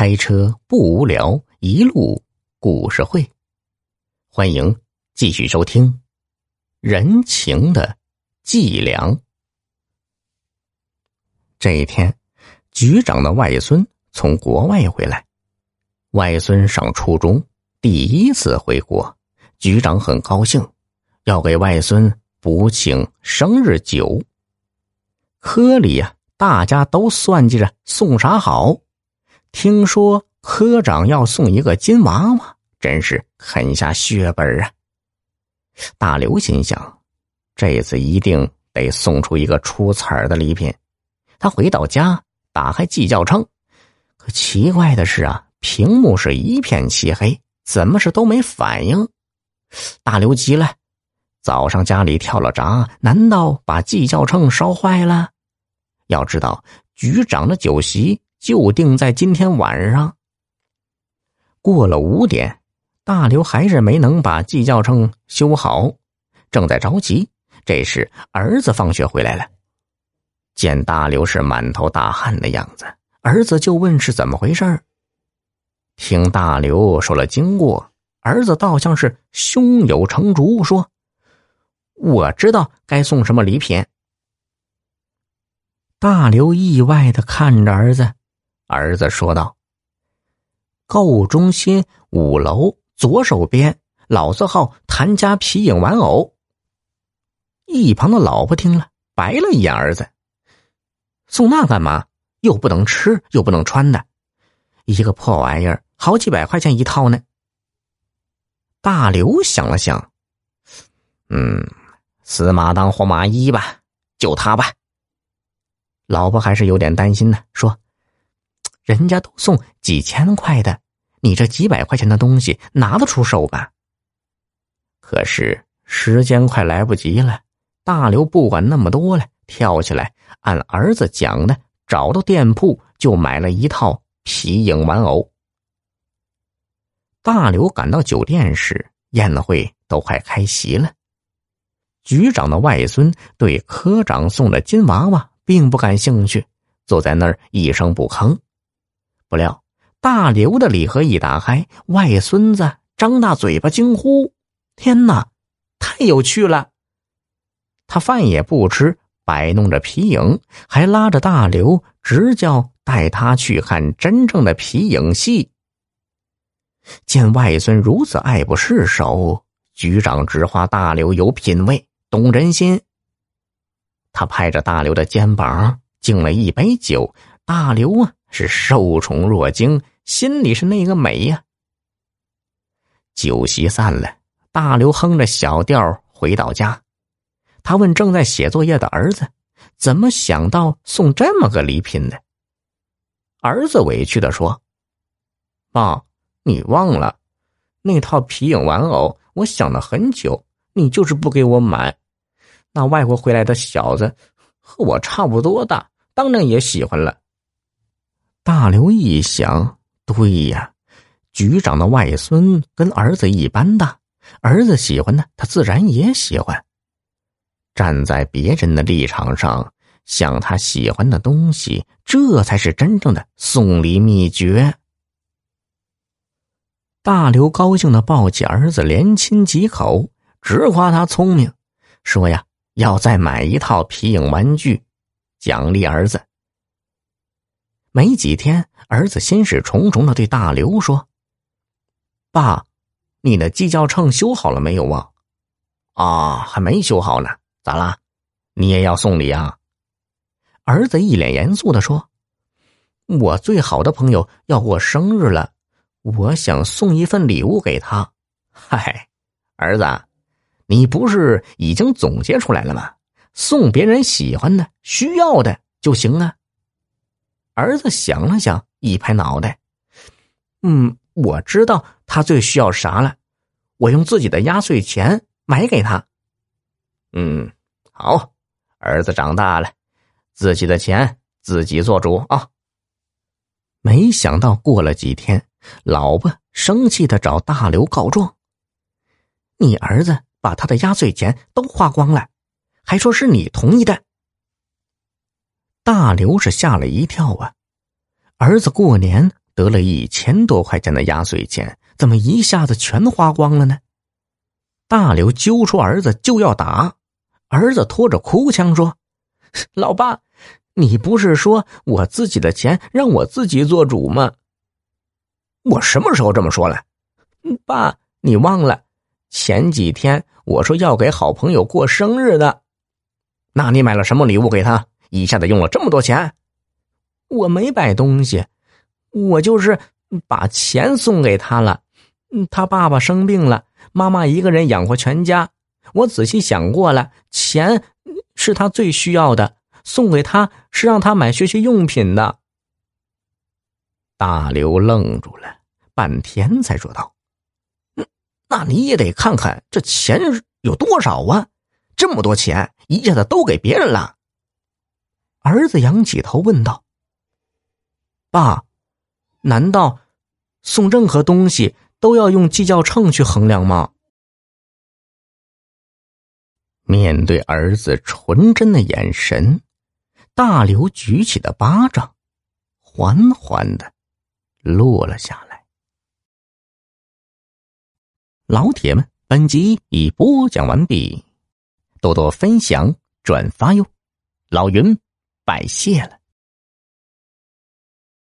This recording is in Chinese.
开车不无聊，一路故事会。欢迎继续收听《人情的计量》。这一天，局长的外孙从国外回来。外孙上初中，第一次回国，局长很高兴，要给外孙补请生日酒。科里呀，大家都算计着送啥好。听说科长要送一个金娃娃，真是狠下血本啊！大刘心想，这次一定得送出一个出彩的礼品。他回到家，打开计较秤，可奇怪的是啊，屏幕是一片漆黑，怎么是都没反应？大刘急了，早上家里跳了闸，难道把计较秤烧坏了？要知道，局长的酒席。就定在今天晚上。过了五点，大刘还是没能把计较秤修好，正在着急。这时，儿子放学回来了，见大刘是满头大汗的样子，儿子就问是怎么回事听大刘说了经过，儿子倒像是胸有成竹，说：“我知道该送什么礼品。”大刘意外的看着儿子。儿子说道：“购物中心五楼左手边老字号谭家皮影玩偶。”一旁的老婆听了，白了一眼儿子：“送那干嘛？又不能吃，又不能穿的，一个破玩意儿，好几百块钱一套呢。”大刘想了想：“嗯，死马当活马医吧，就他吧。”老婆还是有点担心呢，说。人家都送几千块的，你这几百块钱的东西拿得出手吧？可是时间快来不及了，大刘不管那么多了，跳起来按儿子讲的，找到店铺就买了一套皮影玩偶。大刘赶到酒店时，宴会都快开席了。局长的外孙对科长送的金娃娃并不感兴趣，坐在那儿一声不吭。不料，大刘的礼盒一打开，外孙子张大嘴巴惊呼：“天哪，太有趣了！”他饭也不吃，摆弄着皮影，还拉着大刘直叫带他去看真正的皮影戏。见外孙如此爱不释手，局长直夸大刘有品位，懂人心。他拍着大刘的肩膀，敬了一杯酒。大刘啊！是受宠若惊，心里是那个美呀。酒席散了，大刘哼着小调回到家，他问正在写作业的儿子：“怎么想到送这么个礼品呢？”儿子委屈的说：“爸，你忘了，那套皮影玩偶，我想了很久，你就是不给我买。那外国回来的小子和我差不多大，当然也喜欢了。”大刘一想，对呀，局长的外孙跟儿子一般大，儿子喜欢的，他自然也喜欢。站在别人的立场上，想他喜欢的东西，这才是真正的送礼秘诀。大刘高兴的抱起儿子，连亲几口，直夸他聪明，说呀，要再买一套皮影玩具，奖励儿子。没几天，儿子心事重重的对大刘说：“爸，你的计较秤修好了没有啊？啊，还没修好呢。咋啦？你也要送礼啊？”儿子一脸严肃的说：“我最好的朋友要过生日了，我想送一份礼物给他。”嗨，儿子，你不是已经总结出来了吗？送别人喜欢的、需要的就行啊。儿子想了想，一拍脑袋：“嗯，我知道他最需要啥了，我用自己的压岁钱买给他。”嗯，好，儿子长大了，自己的钱自己做主啊。没想到过了几天，老婆生气的找大刘告状：“你儿子把他的压岁钱都花光了，还说是你同意的。”大刘是吓了一跳啊！儿子过年得了一千多块钱的压岁钱，怎么一下子全花光了呢？大刘揪出儿子就要打，儿子拖着哭腔说：“老爸，你不是说我自己的钱让我自己做主吗？我什么时候这么说了？爸，你忘了前几天我说要给好朋友过生日的？那你买了什么礼物给他？一下子用了这么多钱？我没买东西，我就是把钱送给他了。他爸爸生病了。”妈妈一个人养活全家，我仔细想过了，钱是他最需要的，送给他是让他买学习用品的。大刘愣住了，半天才说道：“那你也得看看这钱有多少啊！这么多钱一下子都给别人了。”儿子仰起头问道：“爸，难道送任何东西？”都要用计较秤去衡量吗？面对儿子纯真的眼神，大刘举起的巴掌缓缓的落了下来。老铁们，本集已播讲完毕，多多分享转发哟！老云拜谢了。